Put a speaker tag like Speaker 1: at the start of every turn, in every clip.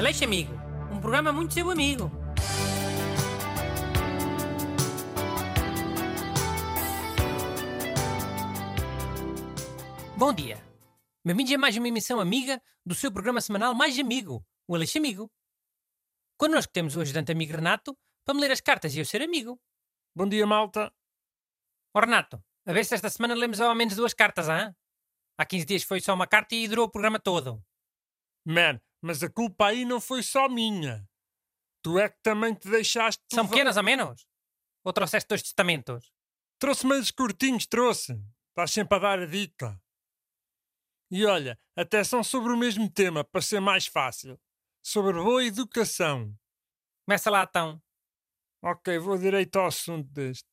Speaker 1: Aleixo Amigo, um programa muito seu amigo. Bom dia. Bem-vindos a mais uma emissão amiga do seu programa semanal mais amigo, o Aleixo Amigo. Connosco temos o ajudante amigo Renato para me ler as cartas e eu ser amigo.
Speaker 2: Bom dia, malta.
Speaker 1: Ó Renato, a ver se esta semana lemos ao menos duas cartas, hã? Há 15 dias foi só uma carta e durou o programa todo.
Speaker 2: Man, mas a culpa aí não foi só minha. Tu é que também te deixaste.
Speaker 1: São pequenas a menos? Ou trouxeste dois testamentos?
Speaker 2: Trouxe meios curtinhos, trouxe. Estás sempre a dar a dica. E olha, até são sobre o mesmo tema, para ser mais fácil. Sobre boa educação.
Speaker 1: Começa lá então.
Speaker 2: Ok, vou direito ao assunto deste.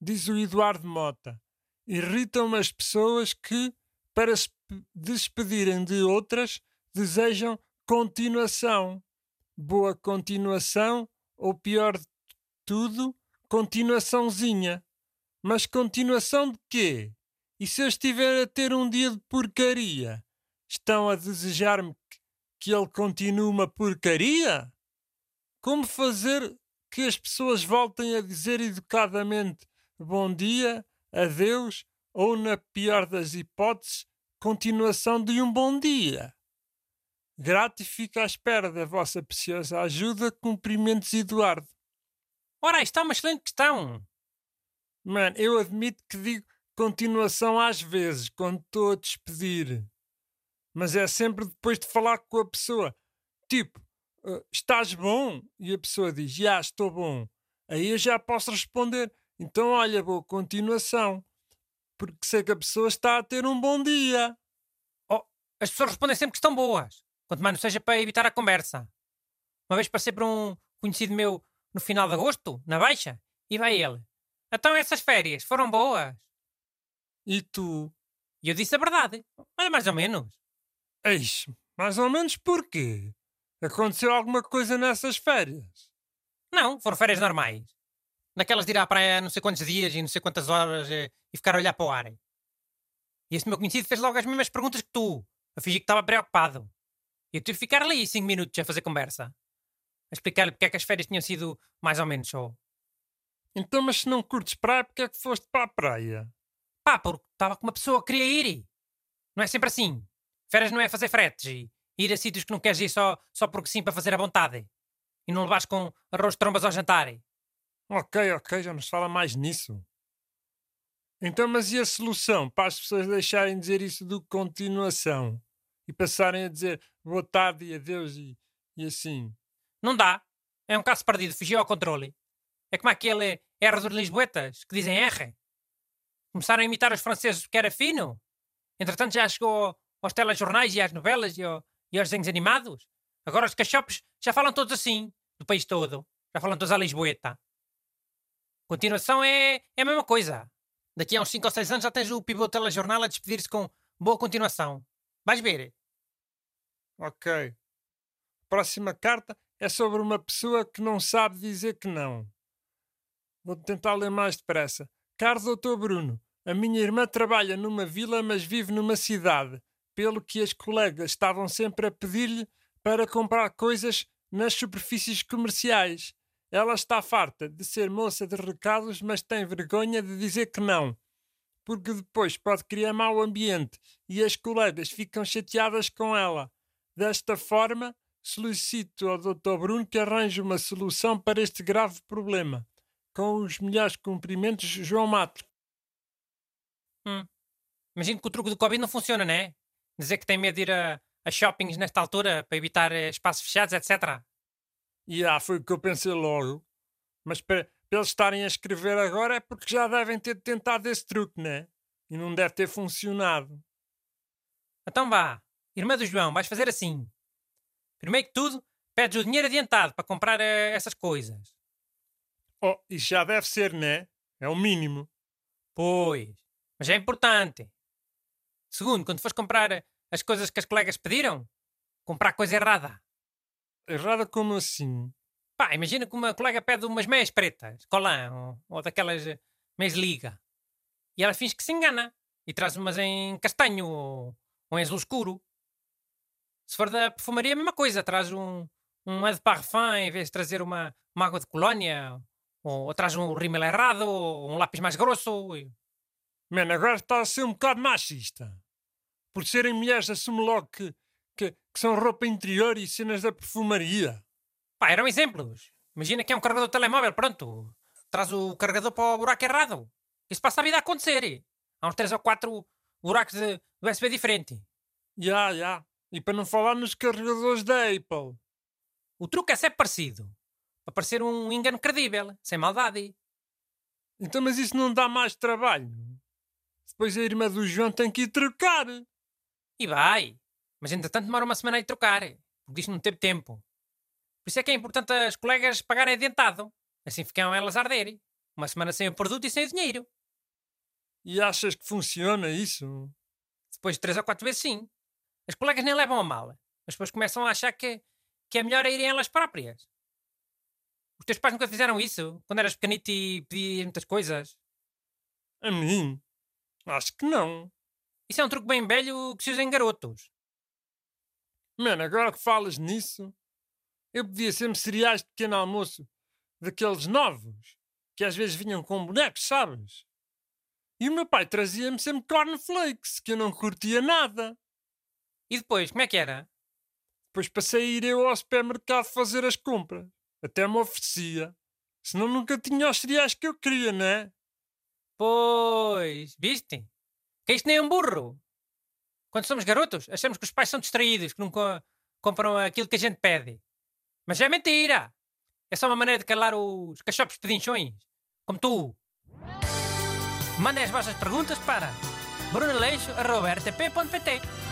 Speaker 2: Diz o Eduardo Mota. Irritam-me as pessoas que, para se pe- despedirem de outras, desejam continuação. Boa continuação, ou pior de tudo, continuaçãozinha. Mas continuação de quê? E se eu estiver a ter um dia de porcaria? Estão a desejar-me que- ele continue uma porcaria? Como fazer que as pessoas voltem a dizer educadamente bom dia, adeus ou, na pior das hipóteses, continuação de um bom dia? Grato fico à espera da vossa preciosa ajuda. Cumprimentos, Eduardo.
Speaker 1: Ora, isto é uma excelente questão.
Speaker 2: Mano, eu admito que digo continuação às vezes, quando estou a despedir. Mas é sempre depois de falar com a pessoa. Tipo, "Ah, estás bom? E a pessoa diz, já, estou bom. Aí eu já posso responder, então olha, boa continuação. Porque sei que a pessoa está a ter um bom dia.
Speaker 1: As pessoas respondem sempre que estão boas. Quanto mais não seja para evitar a conversa. Uma vez passei por um conhecido meu no final de agosto, na Baixa, e vai ele. Então essas férias foram boas.
Speaker 2: E tu?
Speaker 1: E eu disse a verdade. Olha, mais ou menos.
Speaker 2: Eis, mais ou menos porquê? Aconteceu alguma coisa nessas férias?
Speaker 1: Não, foram férias normais. Naquelas de ir à praia não sei quantos dias e não sei quantas horas eh, e ficar a olhar para o ar. E esse meu conhecido fez logo as mesmas perguntas que tu, a fingir que estava preocupado. E eu tive que ficar ali cinco minutos a fazer conversa. A explicar-lhe porque é que as férias tinham sido mais ou menos só.
Speaker 2: Então, mas se não curtes praia, porque é que foste para a praia?
Speaker 1: Pá, porque estava com uma pessoa que queria ir. Não é sempre assim. Férias não é fazer fretes e ir a sítios que não queres ir só, só porque sim para fazer a vontade. E não levares com arroz de trombas ao jantar.
Speaker 2: Ok, ok, já nos fala mais nisso. Então, mas e a solução para as pessoas deixarem de dizer isso do continuação e passarem a dizer boa tarde e adeus e, e assim?
Speaker 1: Não dá. É um caso perdido, fugiu ao controle. É como aquele R dos Lisboetas, que dizem R. Começaram a imitar os franceses porque era fino. Entretanto já chegou aos telejornais e às novelas e, ao- e aos desenhos animados. Agora os cachopos já falam todos assim, do país todo. Já falam todos à Lisboeta. Continuação é, é a mesma coisa. Daqui a uns 5 ou 6 anos já tens o pivô telejornal a despedir-se com boa continuação. Vais ver.
Speaker 2: Ok. Próxima carta é sobre uma pessoa que não sabe dizer que não. Vou tentar ler mais depressa. Caro Doutor Bruno, a minha irmã trabalha numa vila, mas vive numa cidade, pelo que as colegas estavam sempre a pedir-lhe para comprar coisas nas superfícies comerciais. Ela está farta de ser moça de recados, mas tem vergonha de dizer que não, porque depois pode criar mau ambiente e as colegas ficam chateadas com ela. Desta forma, solicito ao Dr. Bruno que arranje uma solução para este grave problema. Com os melhores cumprimentos, João Matos.
Speaker 1: Imagino que o truque do Covid não funciona, né? Dizer que tem medo de ir a, a shoppings nesta altura para evitar eh, espaços fechados, etc.
Speaker 2: E ah, foi o que eu pensei logo. Mas para, para eles estarem a escrever agora é porque já devem ter tentado esse truque, né? E não deve ter funcionado.
Speaker 1: Então vá, irmã do João, vais fazer assim. Primeiro que tudo, pedes o dinheiro adiantado para comprar eh, essas coisas.
Speaker 2: Oh, isso já deve ser, né? É o mínimo.
Speaker 1: Pois, mas é importante. Segundo, quando fores comprar eh, as coisas que as colegas pediram, comprar coisa errada.
Speaker 2: Errada como assim?
Speaker 1: Pá, imagina que uma colega pede umas meias pretas, colã, ou, ou daquelas eh, meias liga. E ela finge que se engana e traz umas em castanho ou, ou em azul escuro. Se for da perfumaria, a mesma coisa. Traz um, um Ed Parfum em vez de trazer uma, uma água de colónia, ou, ou traz um rímel errado, ou um lápis mais grosso. e-
Speaker 2: Mano, agora está a ser um bocado machista. Por serem mulheres, assume logo que, que, que são roupa interior e cenas da perfumaria.
Speaker 1: Pá, eram exemplos. Imagina que é um carregador de telemóvel, pronto. Traz o carregador para o buraco errado. Isso passa a vida a acontecer. Há uns 3 ou 4 buracos de USB diferente.
Speaker 2: Ya, ya. E para não falar nos carregadores da Apple.
Speaker 1: O truque é sempre parecido. Para parecer um engano credível, sem maldade.
Speaker 2: Então, mas isso não dá mais trabalho. Depois a irmã do João tem que ir trocar.
Speaker 1: E vai. Mas entretanto demora uma semana a ir trocar. Porque que não teve tempo. Por isso é que é importante as colegas pagarem adiantado. Assim ficam elas a arder. Uma semana sem o produto e sem o dinheiro.
Speaker 2: E achas que funciona isso?
Speaker 1: Depois de três ou quatro vezes sim. As colegas nem levam a mal. Mas depois começam a achar que, que é melhor a irem elas próprias. Os teus pais nunca fizeram isso? Quando eras pequenito e pedias muitas coisas?
Speaker 2: A mim? Acho que não.
Speaker 1: Isso é um truque bem velho que se usa em garotos.
Speaker 2: Mano, agora que falas nisso, eu pedia sempre cereais de pequeno almoço, daqueles novos, que às vezes vinham com bonecos, sabes? E o meu pai trazia-me sempre cornflakes, que eu não curtia nada.
Speaker 1: E depois, como é que era?
Speaker 2: Depois passei a ir eu ao supermercado fazer as compras. Até me oferecia. Senão nunca tinha os cereais que eu queria, né?
Speaker 1: Pois, viste? Que isto nem é um burro. Quando somos garotos, achamos que os pais são distraídos, que nunca compram aquilo que a gente pede. Mas é mentira! É só uma maneira de calar os cachopos pedinchões, como tu. Mandem as vossas perguntas para brunaleixo.rtp.pt